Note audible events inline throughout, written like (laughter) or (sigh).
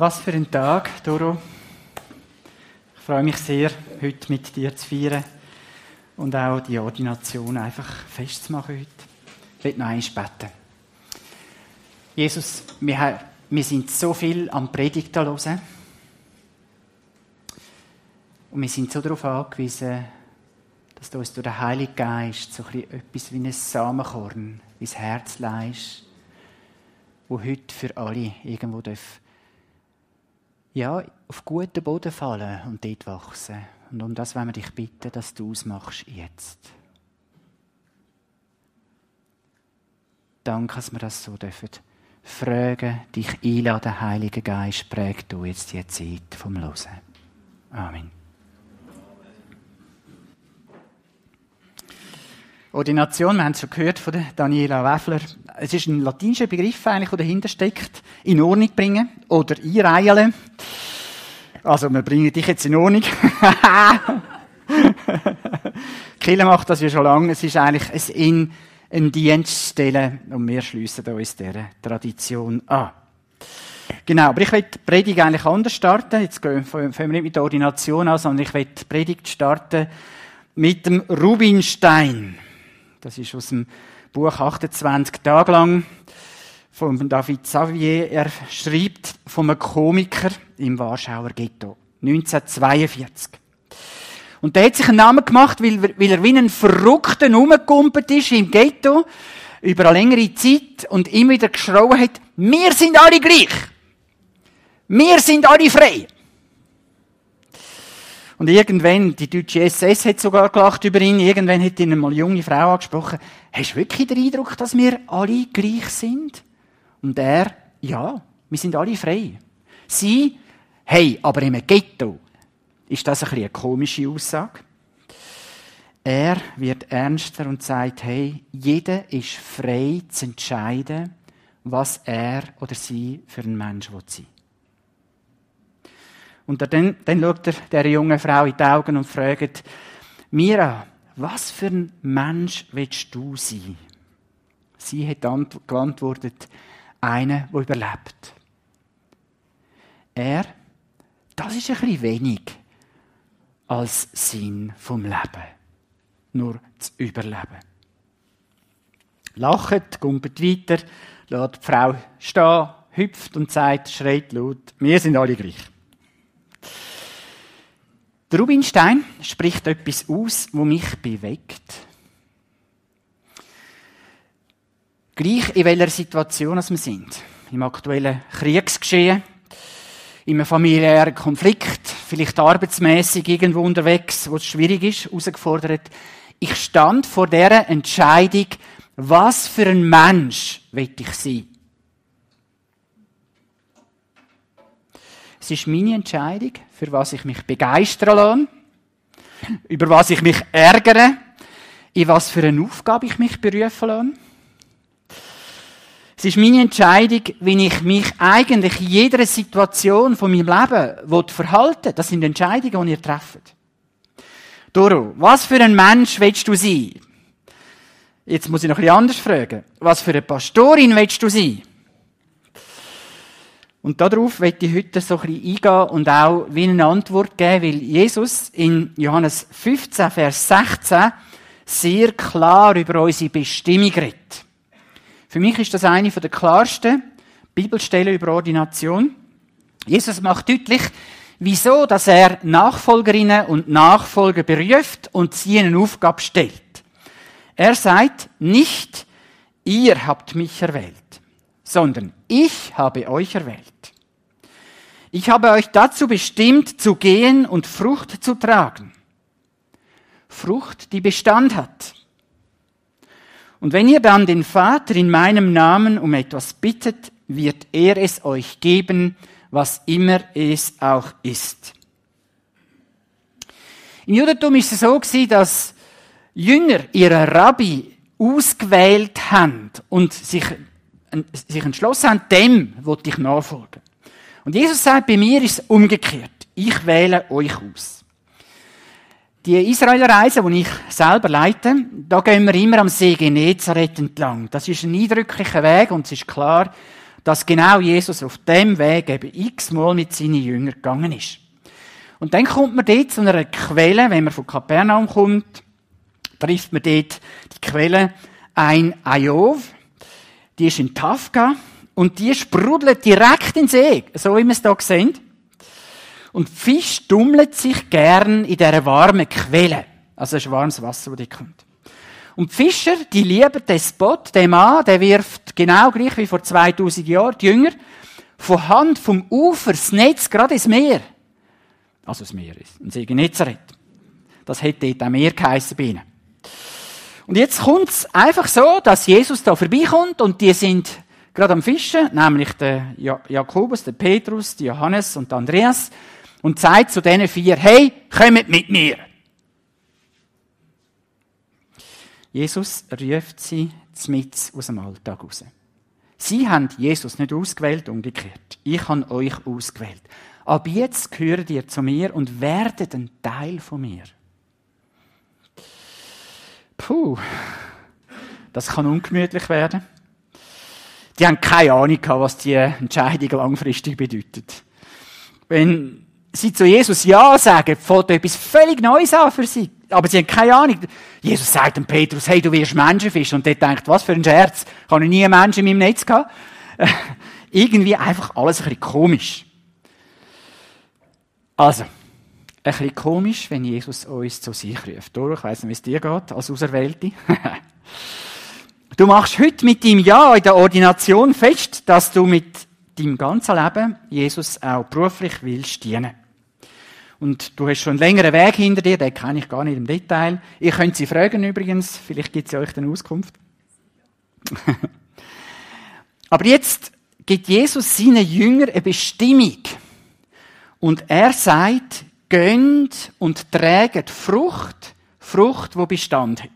Was für ein Tag, Doro. Ich freue mich sehr, heute mit dir zu feiern und auch die Ordination einfach festzumachen heute. Ich will noch einmal beten. Jesus, wir, sind so viel am Predigten hören. Und wir sind so darauf angewiesen, dass du uns durch den Heiligen Geist so etwas wie ein Samenkorn ins Herz leist, wo heute für alle irgendwo darf ja, auf guten Boden fallen und dort wachsen. Und um das wollen wir dich bitten, dass du ausmachst jetzt. Danke, dass wir das so dürfen. Fragen, dich einladen, Heiliger Geist, präg du jetzt die Zeit vom Losen. Amen. Ordination, wir haben es schon gehört von Daniela Weffler. Es ist ein latinischer Begriff eigentlich, der dahinter steckt. In Ordnung bringen oder einreihen. Also, wir bringen dich jetzt in Ordnung. (laughs) Kille macht das ja schon lange. Es ist eigentlich ein in einen Dienst stellen und wir schliessen uns dieser Tradition an. Genau, aber ich will die Predigt eigentlich anders starten. Jetzt fangen wir nicht mit der Ordination an, sondern ich will die Predigt starten mit dem Rubinstein. Das ist aus dem Buch 28 Tage lang von David Xavier. Er schreibt von einem Komiker im Warschauer Ghetto. 1942. Und der hat sich einen Namen gemacht, weil, weil er wie ein Verrückter rumgekumpelt ist im Ghetto über eine längere Zeit und immer wieder geschrauen hat, wir sind alle gleich. Wir sind alle frei. Und irgendwann, die deutsche SS hat sogar gelacht über ihn, irgendwann hat ihn eine junge Frau angesprochen, hast du wirklich den Eindruck, dass wir alle gleich sind? Und er, ja, wir sind alle frei. Sie, hey, aber im Ghetto. Ist das ein eine komische Aussage? Er wird ernster und sagt, hey, jeder ist frei zu entscheiden, was er oder sie für ein Mensch will. Und dann, dann schaut er der jungen Frau in die Augen und fragt, Mira, was für ein Mensch willst du sein? Sie hat geantwortet, einer, der überlebt. Er, das ist ein bisschen wenig als Sinn vom Leben. Nur zu überleben. Lacht, gumpert weiter, lässt die Frau stehen, hüpft und sagt, schreit laut, wir sind alle gleich. Der Rubinstein spricht etwas aus, wo mich bewegt. Gleich in welcher Situation wir sind. Im aktuellen Kriegsgeschehen, im familiären Konflikt, vielleicht arbeitsmäßig irgendwo unterwegs, wo es schwierig ist, herausgefordert. Ich stand vor der Entscheidung, was für ein Mensch will ich sein? Es ist meine Entscheidung, für was ich mich begeistern lasse, über was ich mich ärgere, in was für eine Aufgabe ich mich berufen lasse. Es ist meine Entscheidung, wie ich mich eigentlich in jeder Situation von meinem Leben verhalten. Das sind Entscheidungen, die ihr trefft. Doro, was für ein Mensch willst du sein? Jetzt muss ich noch bisschen anders fragen. Was für eine Pastorin willst du sein? Und darauf möchte ich heute so ein bisschen eingehen und auch wie eine Antwort geben, weil Jesus in Johannes 15, Vers 16 sehr klar über unsere Bestimmung redet. Für mich ist das eine der klarsten Bibelstellen über Ordination. Jesus macht deutlich, wieso, dass er Nachfolgerinnen und Nachfolger beruft und sie eine Aufgabe stellt. Er sagt nicht, ihr habt mich erwählt sondern ich habe euch erwählt. Ich habe euch dazu bestimmt, zu gehen und Frucht zu tragen. Frucht, die Bestand hat. Und wenn ihr dann den Vater in meinem Namen um etwas bittet, wird er es euch geben, was immer es auch ist. Im Judentum ist es so gewesen, dass Jünger ihre Rabbi ausgewählt haben und sich sich entschlossen haben, dem wollte ich nachfolgen. Und Jesus sagt, bei mir ist es umgekehrt. Ich wähle euch aus. Die Israelreise, die ich selber leite, da gehen wir immer am See Genezareth entlang. Das ist ein eindrücklicher Weg und es ist klar, dass genau Jesus auf dem Weg eben x-mal mit seinen Jüngern gegangen ist. Und dann kommt man dort zu einer Quelle, wenn man von Kapernaum kommt, trifft man dort die Quelle ein Ayov, die ist in Tafka und die sprudelt direkt in den See, so wie wir es hier sehen. Und die Fisch dummelt sich gern in dieser warmen Quelle. Also es ist warmes Wasser, das dort kommt. Und die Fischer, die lieben den Spot, den Mann, der wirft genau gleich wie vor 2000 Jahren die Jünger von Hand vom Ufer das Netz gerade ins Meer. Also das Meer ist, ein See Genezareth. Das hätte dort auch Meer geheissen bei ihnen. Und jetzt kommt es einfach so, dass Jesus da vorbeikommt und die sind gerade am Fischen, nämlich der Jakobus, der Petrus, der Johannes und der Andreas, und sagt zu diesen vier, hey, kommt mit mir. Jesus ruft sie mit aus dem Alltag raus. Sie haben Jesus nicht ausgewählt, umgekehrt. Ich habe euch ausgewählt. Ab jetzt gehört ihr zu mir und werdet ein Teil von mir. Puh, das kann ungemütlich werden. Die haben keine Ahnung was die Entscheidung langfristig bedeutet. Wenn sie zu Jesus Ja sagen, fällt etwas völlig Neues an für sie. Aber sie haben keine Ahnung. Jesus sagt dem Petrus, hey, du wirst Menschenfisch. Und der denkt, was für ein Scherz. Ich habe nie einen Menschen in meinem Netz gehabt. (laughs) Irgendwie einfach alles ein bisschen komisch. Also, ein bisschen komisch, wenn Jesus uns zu sich ruft. Doro, ich weiss nicht, wie es dir geht, als Auserwählte. (laughs) du machst heute mit deinem Ja in der Ordination fest, dass du mit deinem ganzen Leben Jesus auch beruflich willst dienen. Und du hast schon einen längeren Weg hinter dir, den kenne ich gar nicht im Detail. Ihr könnt sie fragen übrigens, vielleicht gibt sie euch dann Auskunft. (laughs) Aber jetzt gibt Jesus seinen Jüngern eine Bestimmung. Und er sagt, gönnt und trägt Frucht, Frucht, wo Bestand hat.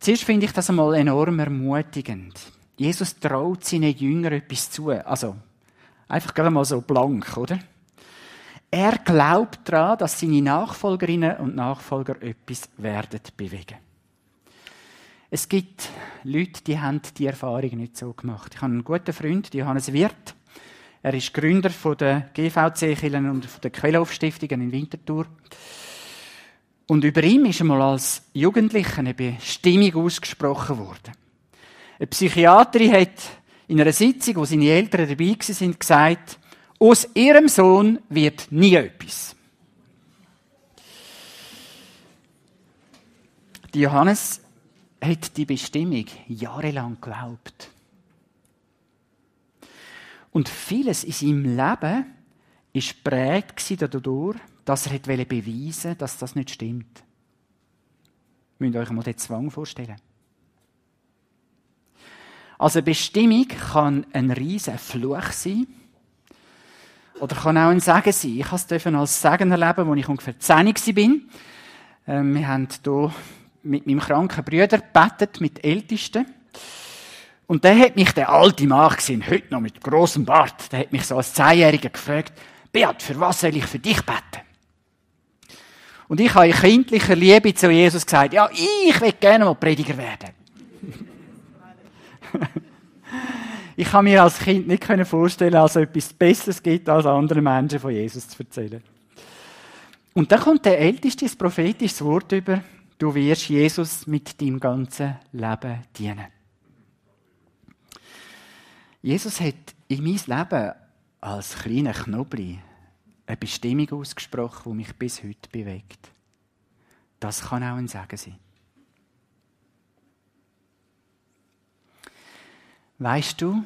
Zuerst finde ich das einmal enorm ermutigend. Jesus traut seinen Jüngern etwas zu. Also, einfach gerade mal so blank, oder? Er glaubt daran, dass seine Nachfolgerinnen und Nachfolger etwas werden bewegen. Es gibt Leute, die haben die Erfahrung nicht so gemacht. Ich habe einen guten Freund, Johannes Wirth. Er ist Gründer der GVC-Kirchen und von der Quellhof-Stiftungen in Winterthur. Und über ihm ist einmal als Jugendlicher eine Bestimmung ausgesprochen worden. Eine Psychiaterin hat in einer Sitzung, wo seine Eltern dabei sind, gesagt, aus ihrem Sohn wird nie etwas. Die Johannes hat die Bestimmung jahrelang geglaubt. Und vieles in seinem Leben war prägt dadurch, dass er beweisen wollte, dass das nicht stimmt. Ihr müsst euch mal den Zwang vorstellen. Also Bestimmung kann ein riesen Fluch sein. Oder kann auch ein Segen sein. Ich durfte es als Segen erleben, als ich ungefähr 10 war. Ähm, wir haben hier mit meinem kranken Bruder gebetet, mit Ältesten. Und der hat mich, der alte Mann gesehen, heute noch mit großem Bart, der hat mich so als Zehnjähriger gefragt, Beat, für was soll ich für dich beten? Und ich habe in kindlicher Liebe zu Jesus gesagt, ja, ich will gerne mal Prediger werden. Ich kann mir als Kind nicht vorstellen, dass es etwas Besseres gibt, als anderen Menschen von Jesus zu erzählen. Und dann kommt der Älteste, das prophetische Wort über, du wirst Jesus mit deinem ganzen Leben dienen. Jesus hat in mein Leben als kleiner Knobli eine Bestimmung ausgesprochen, die mich bis heute bewegt. Das kann auch ein Segen sein. Weißt du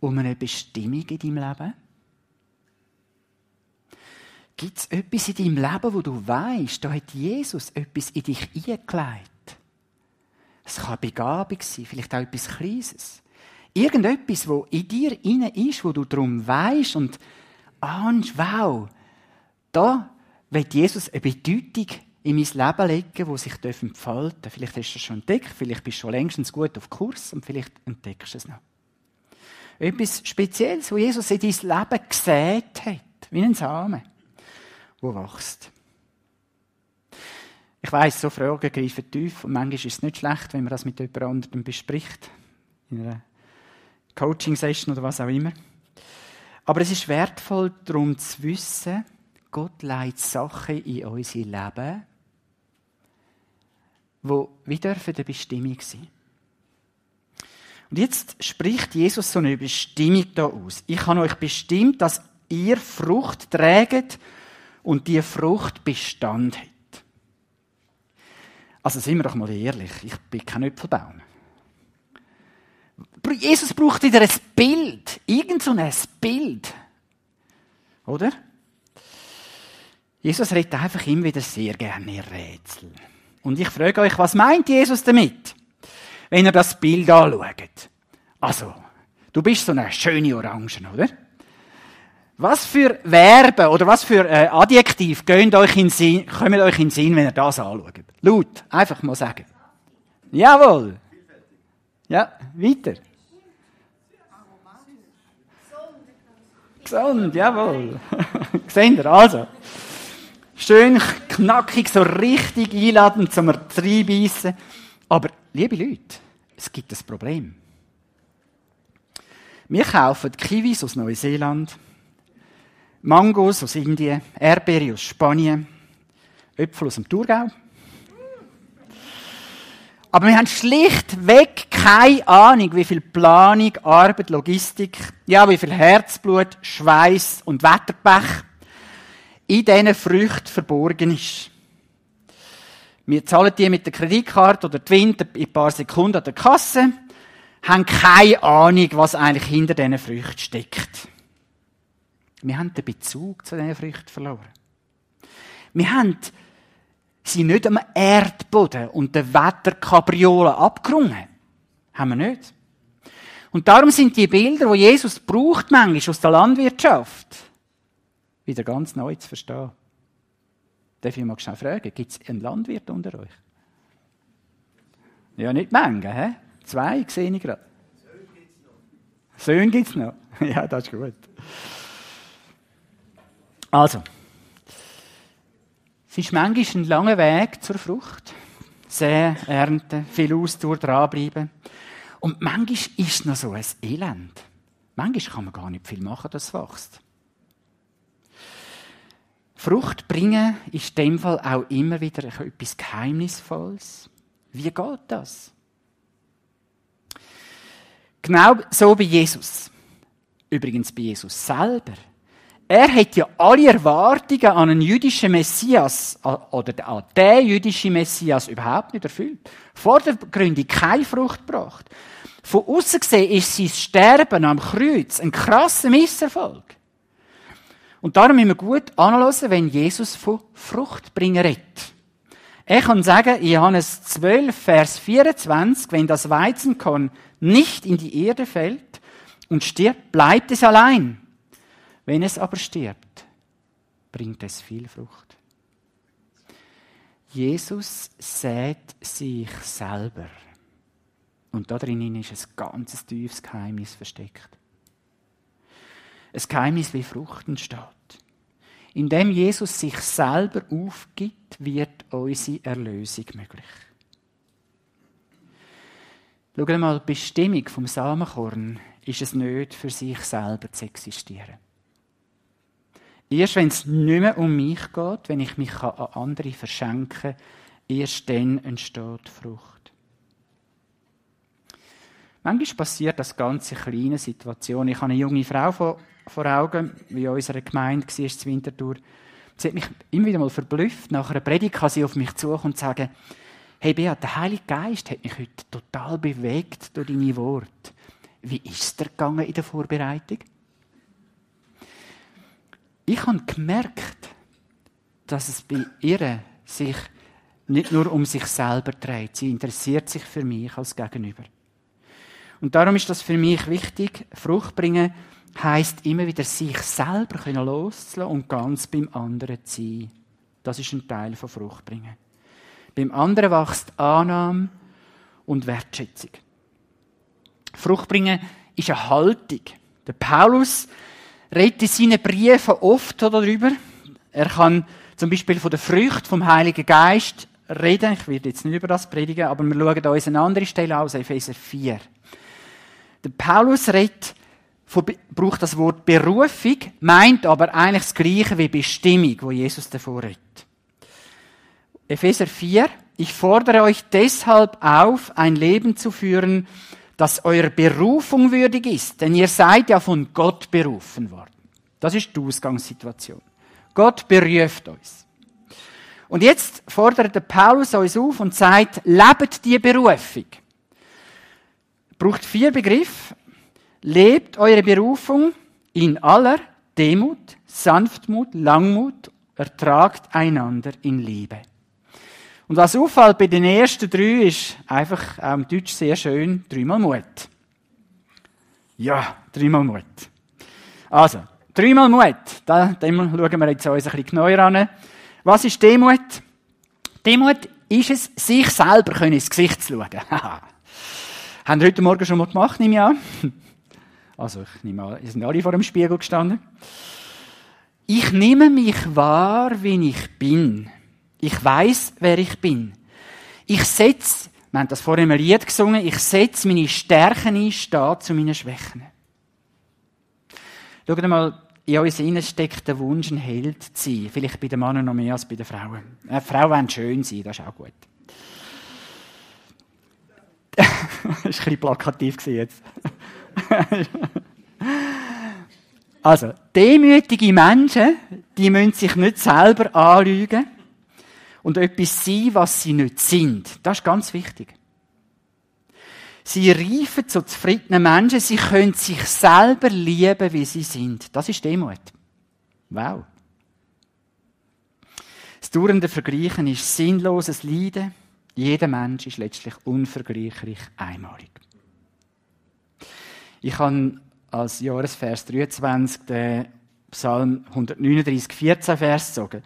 um eine Bestimmung in deinem Leben? Gibt es etwas in deinem Leben, wo du weißt, da hat Jesus etwas in dich eingelegt? Es kann Begabung sein, vielleicht auch etwas Kleines irgendetwas, wo in dir inne ist, wo du darum weißt und ahnst, wow, da wird Jesus eine Bedeutung in mein Leben legen, wo sich entfalten darf. Vielleicht hast du es schon entdeckt, vielleicht bist du schon längstens gut auf Kurs und vielleicht entdeckst du es noch. Etwas Spezielles, wo Jesus in dein Leben gesät hat, wie ein Samen, wo wächst. Ich weiss, so Fragen greifen tief und manchmal ist es nicht schlecht, wenn man das mit jemand anderem bespricht in einer Coaching-Session oder was auch immer. Aber es ist wertvoll, darum zu wissen, Gott leitet Sachen in unser Leben, die wie dürfen eine Bestimmung sein. Und jetzt spricht Jesus so eine Bestimmung da aus. Ich habe euch bestimmt, dass ihr Frucht trägt und die Frucht Bestand hat. Also sind wir doch mal ehrlich, ich bin kein Äpfelbaum. Jesus braucht wieder ein Bild, irgend so ein Bild. Oder? Jesus redet einfach immer wieder sehr gerne Rätsel. Und ich frage euch, was meint Jesus damit? Wenn ihr das Bild anschaut. Also, du bist so eine schöne Orange, oder? Was für Verben oder was für äh, Adjektiv euch in Sinn, kommen euch in Sinn, wenn ihr das anschaut? Laut, einfach mal sagen. Jawohl. Ja, weiter. Gesund, jawohl. (laughs) Seht ihr, also. Schön knackig, so richtig einladend zum reinbeissen. Aber, liebe Leute, es gibt ein Problem. Wir kaufen Kiwis aus Neuseeland, Mangos aus Indien, Erdbeere aus Spanien, Äpfel aus dem Thurgau. Aber wir haben schlichtweg keine Ahnung, wie viel Planung, Arbeit, Logistik, ja, wie viel Herzblut, Schweiß und Wetterpech in diesen Früchten verborgen ist. Wir zahlen die mit der Kreditkarte oder Twint in ein paar Sekunden an der Kasse, haben keine Ahnung, was eigentlich hinter diesen Früchten steckt. Wir haben den Bezug zu diesen Früchten verloren. Wir haben sie nicht am Erdboden und den Wetterkabriolen abgerungen. Haben wir nicht. Und darum sind die Bilder, die Jesus braucht, manchmal aus der Landwirtschaft, wieder ganz neu zu verstehen. Darf ich mal schnell fragen, gibt es einen Landwirt unter euch? Ja, nicht Menge, hä? Zwei sehe ich gerade. Söhne gibt es noch. (laughs) Ja, das ist gut. Also, es ist manchmal ein langer Weg zur Frucht. Sehr ernten, viel Ausdauer dranbleiben. Und manchmal ist es noch so ein Elend. Manchmal kann man gar nicht viel machen, dass es wächst. Frucht bringen ist in dem Fall auch immer wieder etwas Geheimnisvolles. Wie geht das? Genau so bei Jesus. Übrigens bei Jesus selber. Er hat ja alle Erwartungen an einen jüdischen Messias oder an den jüdischen Messias überhaupt nicht erfüllt. Vor der Gründung keine Frucht gebracht. Von außen gesehen ist sein Sterben am Kreuz ein krasser Misserfolg. Und darum müssen wir gut anhören, wenn Jesus von Fruchtbringer redet. Er kann sagen, in Johannes 12, Vers 24, wenn das Weizenkorn nicht in die Erde fällt und stirbt, bleibt es allein. Wenn es aber stirbt, bringt es viel Frucht. Jesus sät sich selber. Und da drinnen ist ein ganz tiefes Geheimnis versteckt. Ein Geheimnis, wie Frucht entsteht. Indem Jesus sich selber aufgibt, wird unsere Erlösung möglich. Schau mal, die Bestimmung vom Samenkorn ist es nicht, für sich selber zu existieren. Erst wenn es nicht mehr um mich geht, wenn ich mich an andere verschenken kann, erst dann entsteht Frucht. Manchmal passiert das ganz in kleinen Situationen. Ich habe eine junge Frau vor, vor Augen, wie in unserer Gemeinde war, zur Wintertour. Sie hat mich immer wieder mal verblüfft. Nach einer Predigt kann sie auf mich zukommen und sagen, hey Beat, der Heilige Geist hat mich heute total bewegt durch deine Worte. Wie ist es gegangen in der Vorbereitung? Ich habe gemerkt, dass es bei ihr sich nicht nur um sich selber dreht. Sie interessiert sich für mich als Gegenüber. Und darum ist das für mich wichtig. Frucht bringen heißt immer wieder sich selber loszulassen und ganz beim anderen zu sein. Das ist ein Teil von Frucht bringen. Beim anderen wächst Annahme und Wertschätzung. Frucht bringen ist eine Haltung. Der Paulus redet in seinen Briefen oft darüber. Er kann zum Beispiel von der Frucht vom Heiligen Geist reden. Ich werde jetzt nicht über das predigen, aber wir schauen uns eine andere Stelle aus, Epheser 4. Der Paulus redet, braucht das Wort Berufung, meint aber eigentlich das Gleiche wie Bestimmung, wo Jesus davor redet. Epheser 4. Ich fordere euch deshalb auf, ein Leben zu führen, das eurer Berufung würdig ist, denn ihr seid ja von Gott berufen worden. Das ist die Ausgangssituation. Gott beruft uns. Und jetzt fordert der Paulus uns auf und sagt, lebt die Berufung. Braucht vier Begriffe. Lebt eure Berufung in aller Demut, Sanftmut, Langmut, ertragt einander in Liebe. Und was auffällt bei den ersten drei ist einfach auch im Deutsch sehr schön, dreimal Mut. Ja, dreimal Mut. Also, dreimal Mut. Da, schauen wir jetzt uns ein bisschen genauer an. Was ist Demut? Demut ist es, sich selber ins Gesicht zu schauen. (laughs) Haben wir heute Morgen schon mal gemacht, nehme ich an. Also, ich nehme an, sind alle vor dem Spiegel gestanden. Ich nehme mich wahr, wie ich bin. Ich weiß, wer ich bin. Ich setze, wir haben das vorhin im Lied gesungen, ich setze meine Stärken ein, stehe zu meinen Schwächen. Schaut mal, in uns innen steckt der Wunsch, ein Held zu sein. Vielleicht bei den Männern noch mehr als bei den Frauen. Äh, Frauen wollen schön sein, das ist auch gut. (laughs) das war ein bisschen plakativ jetzt. (laughs) also, demütige Menschen, die müssen sich nicht selber anlügen und etwas sein, was sie nicht sind. Das ist ganz wichtig. Sie reifen zu zufriedenen Menschen, sie können sich selber lieben, wie sie sind. Das ist Demut. Wow. Das dauernde Vergleichen ist sinnloses Leiden. Jeder Mensch ist letztlich unvergleichlich einmalig. Ich habe als Jahresvers 23 den Psalm 139, 14 Vers gezogen.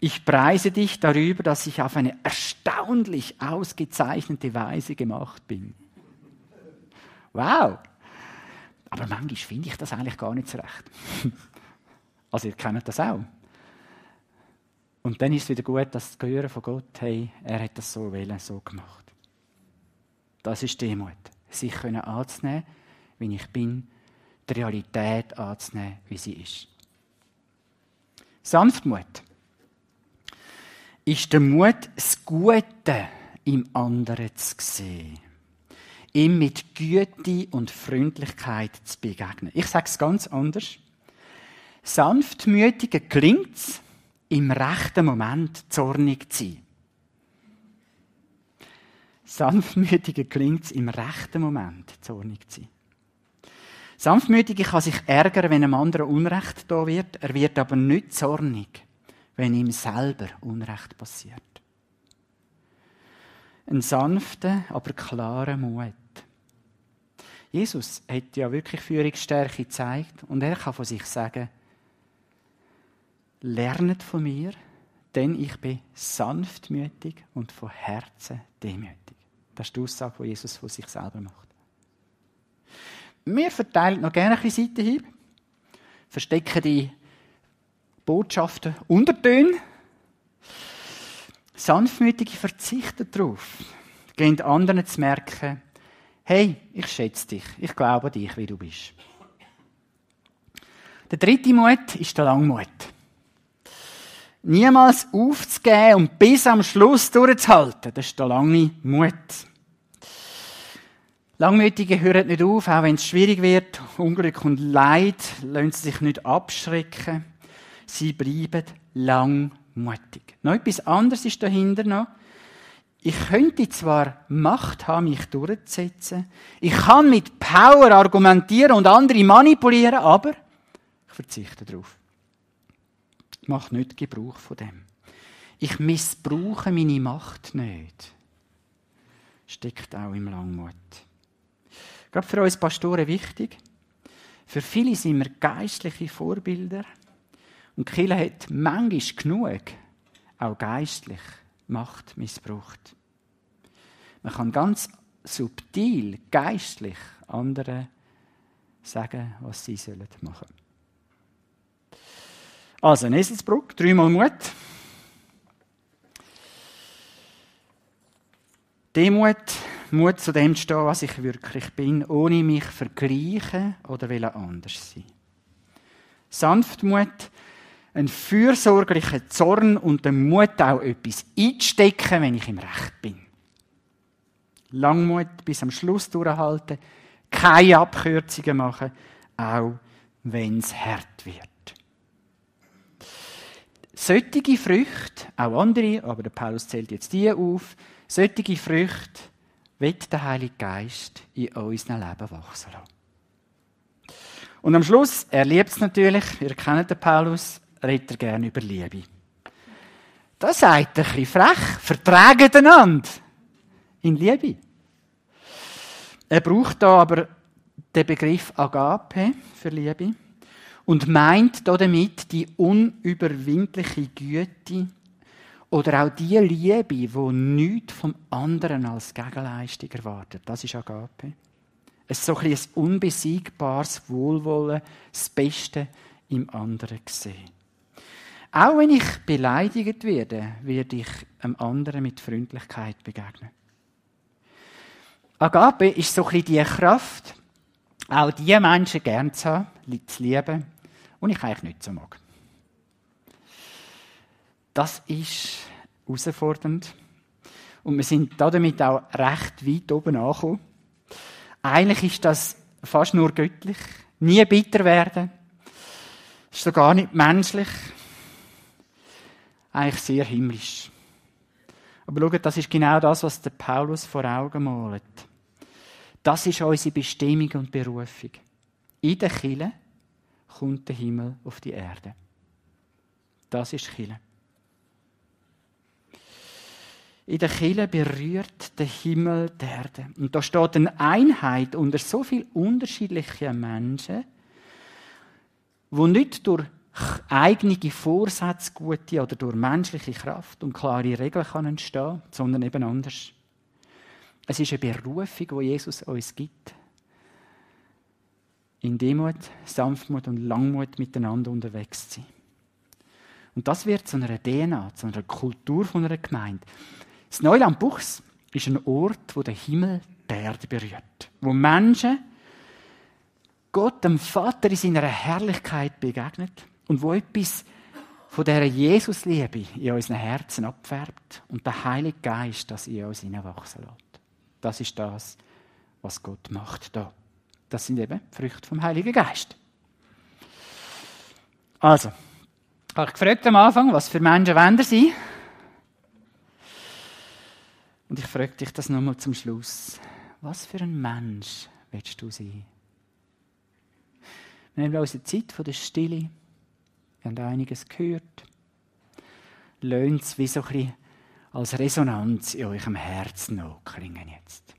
Ich preise dich darüber, dass ich auf eine erstaunlich ausgezeichnete Weise gemacht bin. Wow! Aber manchmal finde ich das eigentlich gar nicht so recht. (laughs) also ihr kennt das auch. Und dann ist es wieder gut, dass das Hören von Gott, hey, er hat das so wählen, so gemacht. Das ist Demut. Sich können anzunehmen, wie ich bin, die Realität anzunehmen, wie sie ist. Sanftmut ist der Mut, das Gute im anderen zu sehen. Ihm mit Güte und Freundlichkeit zu begegnen. Ich sage es ganz anders. Sanftmütigen gelingt es, im rechten Moment zornig zu sein. Sanftmütigen gelingt es, im rechten Moment zornig zu sein. Sanftmütige kann sich ärgern, wenn einem anderen Unrecht da wird. Er wird aber nicht zornig wenn ihm selber Unrecht passiert. Ein sanfter, aber klarer Mut. Jesus hat ja wirklich Führungsstärke gezeigt und er kann von sich sagen, lernet von mir, denn ich bin sanftmütig und von Herzen demütig. Das ist die Aussage, die Jesus von sich selber macht. Wir verteilen noch gerne ein bisschen Seitenhieb, verstecken die Botschaften Untertöne. Sanftmütige verzichten darauf, gehen anderen zu merken, hey, ich schätze dich, ich glaube an dich, wie du bist. Der dritte Mut ist der Langmut. Niemals aufzugeben und bis am Schluss durchzuhalten, das ist der lange Mut. Langmütige hören nicht auf, auch wenn es schwierig wird. Unglück und Leid lassen sie sich nicht abschrecken sie bleiben langmutig. Noch etwas anderes ist dahinter noch. Ich könnte zwar Macht haben, mich durchzusetzen. Ich kann mit Power argumentieren und andere manipulieren, aber ich verzichte darauf. Ich mache nicht Gebrauch von dem. Ich missbrauche meine Macht nicht. Steckt auch im Langmut. Gerade für uns Pastoren wichtig. Für viele sind wir geistliche Vorbilder. Und Kirche hat manchmal genug, auch geistlich, Macht missbraucht. Man kann ganz subtil, geistlich anderen sagen, was sie sollen machen. Also, Eselsbrück, dreimal Mut. Demut Mut zu dem zu stehen, was ich wirklich bin, ohne mich vergleichen oder will anders sein. Sanftmut, ein fürsorglicher Zorn und der Mut auch etwas einzustecken, wenn ich im Recht bin. Langmut bis am Schluss durchhalten, keine Abkürzungen machen, auch wenn es hart wird. Solche Früchte, auch andere, aber der Paulus zählt jetzt die auf, solche Früchte wird der Heilige Geist in unserem Leben wachsen lassen. Und am Schluss, er liebt es natürlich, ihr kennt den Paulus, redet er gerne über Liebe. Das sagt er ein bisschen frech, vertragen einander in Liebe. Er braucht da aber den Begriff Agape für Liebe und meint damit die unüberwindliche Güte oder auch die Liebe, die nichts vom anderen als Gegenleistung erwartet. Das ist Agape. Es ist so ein, ein unbesiegbares Wohlwollen, das Beste im anderen sehen. Auch wenn ich beleidigt werde, werde ich einem anderen mit Freundlichkeit begegnen. Agape ist so ein die Kraft, auch die Menschen gern zu haben, zu lieben, und ich eigentlich nicht so mag. Das ist herausfordernd. Und wir sind damit auch recht weit oben angekommen. Eigentlich ist das fast nur göttlich. Nie bitter werden. Ist so gar nicht menschlich. Eigentlich sehr himmlisch. Aber schaut, das ist genau das, was der Paulus vor Augen malt. Das ist unsere Bestimmung und Berufung. In der Kille kommt der Himmel auf die Erde. Das ist Kille. In der Kille berührt der Himmel die Erde. Und da steht eine Einheit unter so vielen unterschiedlichen Menschen, wo nicht durch eigene Vorsätze, gute oder durch menschliche Kraft und klare Regeln kann entstehen, sondern eben anders. Es ist eine Berufung, die Jesus uns gibt in Demut, Sanftmut und Langmut miteinander unterwegs zu sein. Und das wird zu einer DNA, zu einer Kultur von einer Gemeinde. Das Neuland Buchs ist ein Ort, wo der Himmel die Erde berührt. Wo Menschen Gott, dem Vater, in seiner Herrlichkeit begegnet und wo etwas von dieser Jesusliebe in unseren Herzen abfärbt und der Heilige Geist das in uns hineinwachsen lässt. Das ist das, was Gott macht da. Das sind eben Früchte vom Heiligen Geist. Also, habe ich gefragt am Anfang, was für Menschen wollen Sie? Und ich frage dich das nochmal zum Schluss. Was für ein Mensch willst du sein? Wir haben unsere Zeit von der Stille. Wir haben einiges gehört. Löhnt es wie so ein bisschen als Resonanz in eurem Herzen klingen jetzt.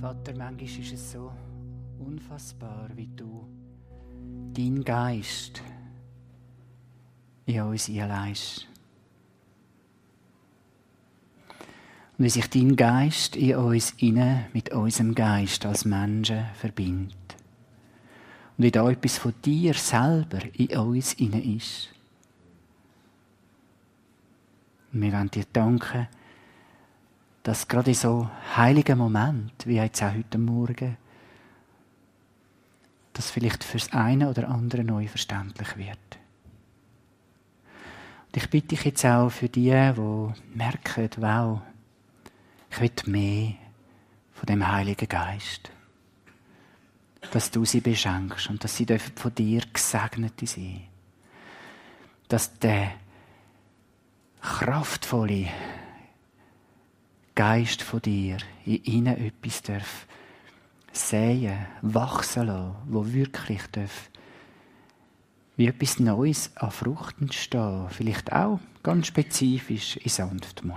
Vater, manchmal ist es so unfassbar, wie du dein Geist in uns einleist. Und wie sich dein Geist in uns inne mit unserem Geist als Menschen verbindet. Und wie da etwas von dir selber in uns inne ist. Und wir wollen dir danken, dass gerade in so heiligen Moment, wie jetzt auch heute Morgen, das vielleicht fürs eine oder andere neu verständlich wird. Und ich bitte dich jetzt auch für die, die merken, wow, ich will mehr von dem Heiligen Geist. Dass du sie beschenkst und dass sie von dir gesegnet sein Dass der kraftvolle Geist von dir in ihnen etwas darf säen, wachsen lassen, wo wirklich darf wie etwas Neues an Frucht entstehen. Vielleicht auch ganz spezifisch in Sanftmut,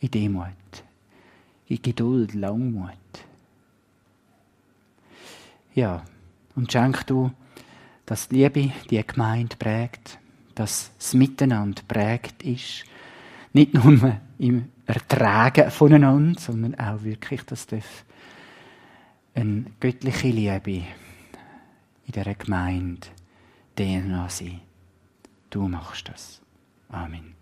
in Demut, in Geduld, Langmut. Ja, und schenk du, dass die Liebe die Gemeinde prägt, dass das Miteinander prägt ist, nicht nur im Ertragen voneinander, sondern auch wirklich, dass darf eine göttliche Liebe in dieser Gemeinde DNA sein. Du machst das. Amen.